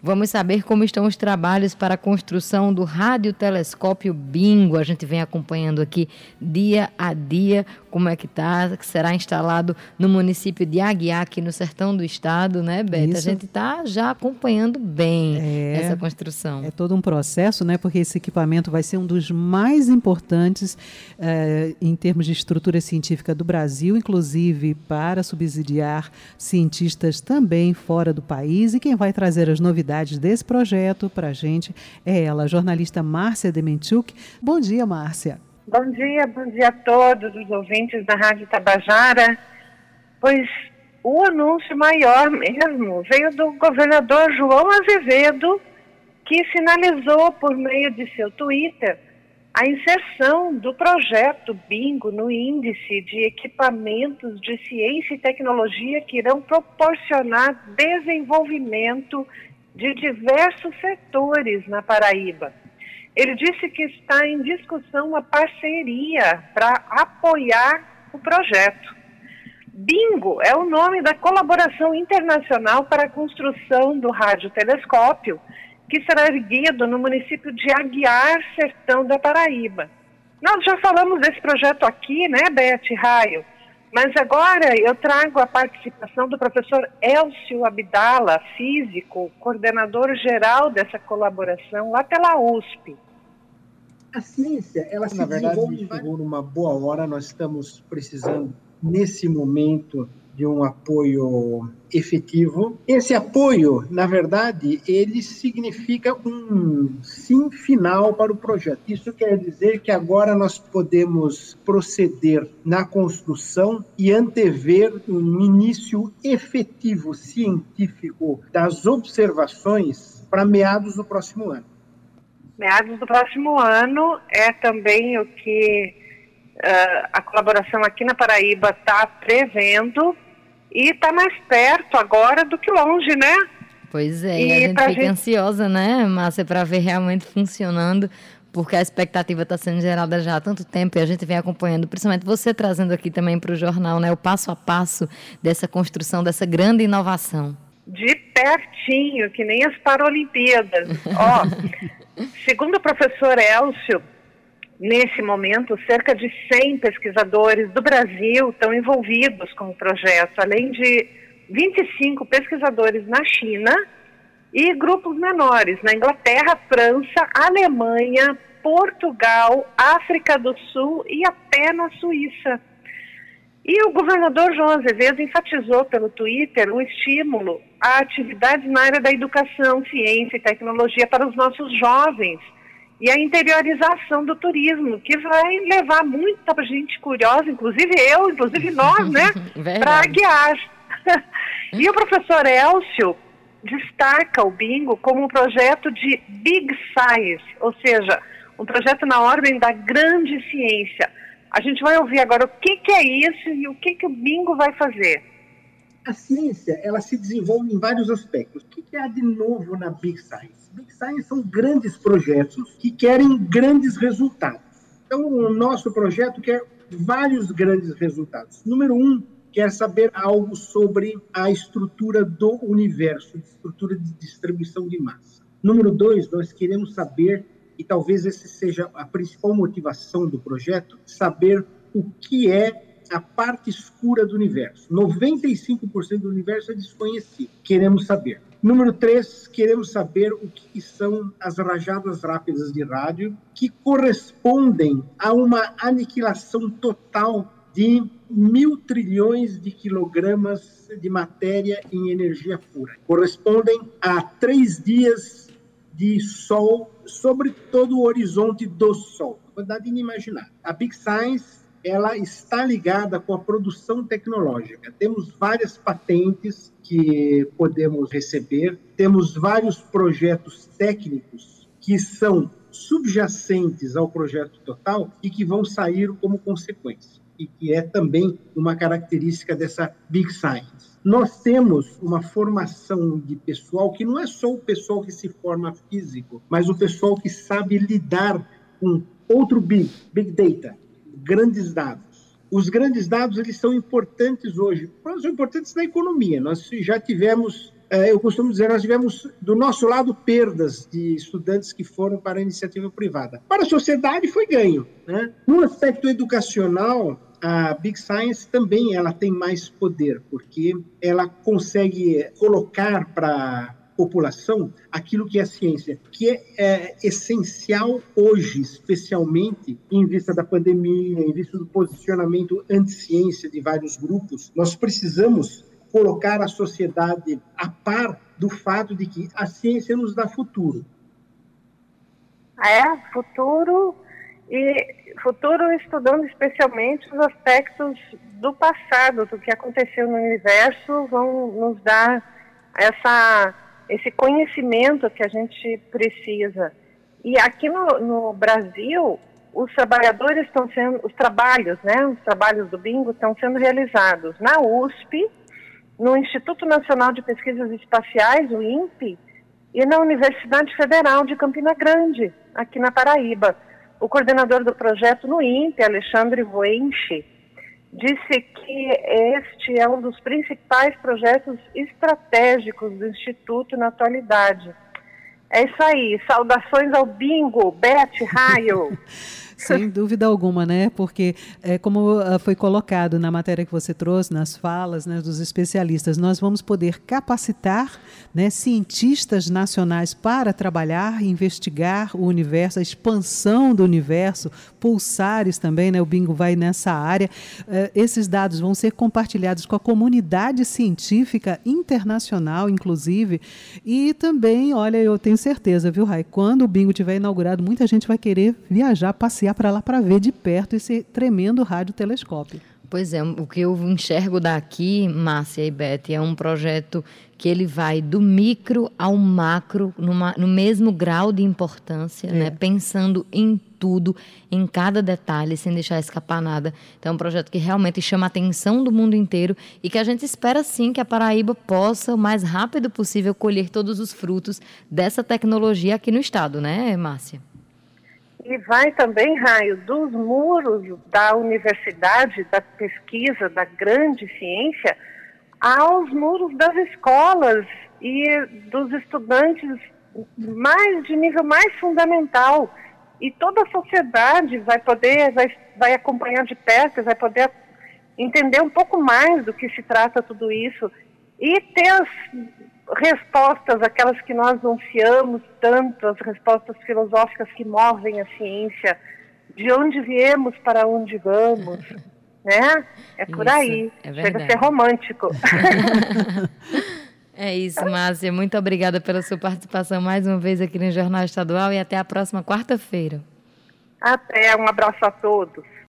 Vamos saber como estão os trabalhos para a construção do radiotelescópio Bingo. A gente vem acompanhando aqui dia a dia como é que está, que será instalado no município de Aguiar, aqui no sertão do estado, né, Beta? Isso. A gente está já acompanhando bem é, essa construção. É todo um processo, né? Porque esse equipamento vai ser um dos mais importantes é, em termos de estrutura científica do Brasil, inclusive para subsidiar cientistas também fora do país. E quem vai trazer as novidades desse projeto para a gente é ela, a jornalista Márcia Demenchuk. Bom dia, Márcia. Bom dia, bom dia a todos os ouvintes da Rádio Tabajara. Pois o anúncio maior mesmo veio do governador João Azevedo, que sinalizou por meio de seu Twitter a inserção do projeto Bingo no índice de equipamentos de ciência e tecnologia que irão proporcionar desenvolvimento de diversos setores na Paraíba. Ele disse que está em discussão uma parceria para apoiar o projeto. Bingo é o nome da colaboração internacional para a construção do radiotelescópio, que será erguido no município de Aguiar, sertão da Paraíba. Nós já falamos desse projeto aqui, né, Beth Raio? Mas agora eu trago a participação do professor Elcio Abdala, físico, coordenador geral dessa colaboração lá pela USP. A ciência, ela Na se verdade, desenvolve... chegou numa boa hora, nós estamos precisando, nesse momento, de um apoio efetivo. Esse apoio, na verdade, ele significa um sim final para o projeto. Isso quer dizer que agora nós podemos proceder na construção e antever um início efetivo científico das observações para meados do próximo ano meados do próximo ano é também o que uh, a colaboração aqui na Paraíba está prevendo e está mais perto agora do que longe, né? Pois é, e a gente fica gente... ansiosa, né, Márcia, para ver realmente funcionando, porque a expectativa está sendo gerada já há tanto tempo e a gente vem acompanhando, principalmente você trazendo aqui também para o jornal, né, o passo a passo dessa construção, dessa grande inovação. De pertinho, que nem as Paralimpíadas. Ó, Segundo o professor Elcio, nesse momento, cerca de 100 pesquisadores do Brasil estão envolvidos com o projeto, além de 25 pesquisadores na China e grupos menores na Inglaterra, França, Alemanha, Portugal, África do Sul e até na Suíça. E o governador João Azevedo enfatizou pelo Twitter o estímulo a atividades na área da educação, ciência e tecnologia para os nossos jovens e a interiorização do turismo, que vai levar muita gente curiosa, inclusive eu, inclusive nós, né, para guiar. e o professor Elcio destaca o Bingo como um projeto de big science, ou seja, um projeto na ordem da grande ciência a gente vai ouvir agora o que, que é isso e o que, que o bingo vai fazer. A ciência, ela se desenvolve em vários aspectos. O que, há de novo na Big Science? Big Science são grandes projetos que querem grandes resultados. Então, o nosso projeto quer vários grandes resultados. Número um, quer saber algo sobre a estrutura do universo, estrutura de distribuição de massa. Número dois, nós queremos saber e talvez esse seja a principal motivação do projeto, saber o que é a parte escura do universo. 95% do universo é desconhecido. Queremos saber. Número 3, queremos saber o que são as rajadas rápidas de rádio, que correspondem a uma aniquilação total de mil trilhões de quilogramas de matéria em energia pura. Correspondem a três dias de Sol sobre todo o horizonte do Sol. Quantidade inimaginável. A Big Science ela está ligada com a produção tecnológica. Temos várias patentes que podemos receber, temos vários projetos técnicos que são subjacentes ao projeto total e que vão sair como consequência, e que é também uma característica dessa Big Science. Nós temos uma formação de pessoal que não é só o pessoal que se forma físico, mas o pessoal que sabe lidar com outro big, big data, grandes dados. Os grandes dados eles são importantes hoje, são importantes na economia. Nós já tivemos, é, eu costumo dizer, nós tivemos do nosso lado perdas de estudantes que foram para a iniciativa privada. Para a sociedade foi ganho. Né? No aspecto educacional, a Big Science também ela tem mais poder, porque ela consegue colocar para população aquilo que é ciência, que é, é, essencial hoje, especialmente em vista da pandemia, em vista do posicionamento anti-ciência de vários grupos. Nós precisamos colocar a sociedade a par do fato de que a ciência nos dá futuro. É, futuro e futuro estudando especialmente os aspectos do passado, do que aconteceu no universo, vão nos dar essa esse conhecimento que a gente precisa. E aqui no, no Brasil, os trabalhadores estão sendo, os trabalhos, né, os trabalhos do bingo estão sendo realizados na USP, no Instituto Nacional de Pesquisas Espaciais, o INPE, e na Universidade Federal de Campina Grande, aqui na Paraíba. O coordenador do projeto no INPE, Alexandre Voenche, disse que este é um dos principais projetos estratégicos do Instituto na atualidade. É isso aí. Saudações ao bingo, Beth Raio. Sem dúvida alguma, né? Porque, é, como uh, foi colocado na matéria que você trouxe, nas falas né, dos especialistas, nós vamos poder capacitar né, cientistas nacionais para trabalhar, investigar o universo, a expansão do universo, pulsares também, né? O bingo vai nessa área. Uh, esses dados vão ser compartilhados com a comunidade científica internacional, inclusive. E também, olha, eu tenho certeza, viu, Rai? Quando o bingo tiver inaugurado, muita gente vai querer viajar, passear passear para lá para ver de perto esse tremendo radiotelescópio. Pois é, o que eu enxergo daqui, Márcia e Beth, é um projeto que ele vai do micro ao macro, numa, no mesmo grau de importância, é. né? pensando em tudo, em cada detalhe, sem deixar escapar nada. Então, é um projeto que realmente chama a atenção do mundo inteiro e que a gente espera sim que a Paraíba possa, o mais rápido possível, colher todos os frutos dessa tecnologia aqui no estado, né, Márcia? E vai também, Raio, dos muros da universidade, da pesquisa, da grande ciência, aos muros das escolas e dos estudantes mais de nível mais fundamental. E toda a sociedade vai poder, vai, vai acompanhar de perto, vai poder entender um pouco mais do que se trata tudo isso e ter as respostas, aquelas que nós anunciamos tanto, as respostas filosóficas que movem a ciência, de onde viemos para onde vamos, né? É por isso, aí. É Chega a ser romântico. é isso, Márcia. Muito obrigada pela sua participação mais uma vez aqui no Jornal Estadual e até a próxima quarta-feira. Até, um abraço a todos.